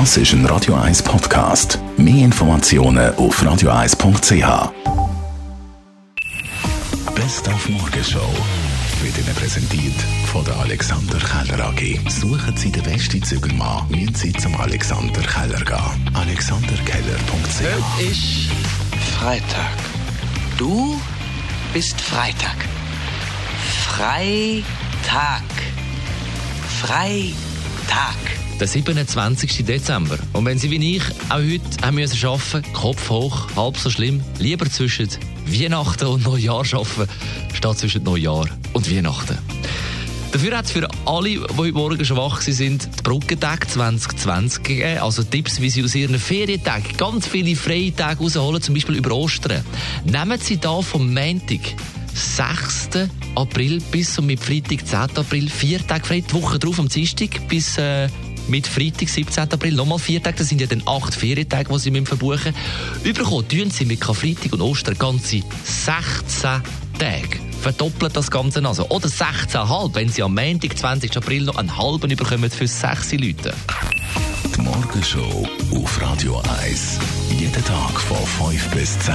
Das ist ein Radio 1 Podcast. Mehr Informationen auf radio1.ch. Best auf Morgenshow wird Ihnen präsentiert von der Alexander Keller AG. Suchen Sie den besten Zügelmann, müssen Sie zum Alexander Keller gehen. AlexanderKeller.ch Heute ist Freitag. Du bist Freitag. Freitag. Freitag. Der 27. Dezember. Und wenn Sie wie ich auch heute haben müssen arbeiten, Kopf hoch, halb so schlimm, lieber zwischen Weihnachten und Neujahr arbeiten, statt zwischen Neujahr und Weihnachten. Dafür hat es für alle, die heute Morgen schon wach sind, die Brückentag 2020 gegeben. Also Tipps, wie Sie aus Ihren Ferientagen ganz viele freie Tage rausholen, zum Beispiel über Ostern. Nehmen Sie da vom Montag 6. April bis zum mit Freitag 10. April vier Tage frei, die Woche drauf am Dienstag bis äh, mit Freitag 17. April nochmal vier Tage, das sind ja dann acht Ferientage, die Sie verbuchen müssen. Überkommen tun Sie mit Karfreitag und Ostern ganze 16 Tage. Verdoppelt das Ganze also. Oder 16,5, wenn Sie am Montag, 20. April noch einen halben überkommen für 6 Leute. Die Morgenshow auf Radio 1. Jeden Tag von 5 bis 10.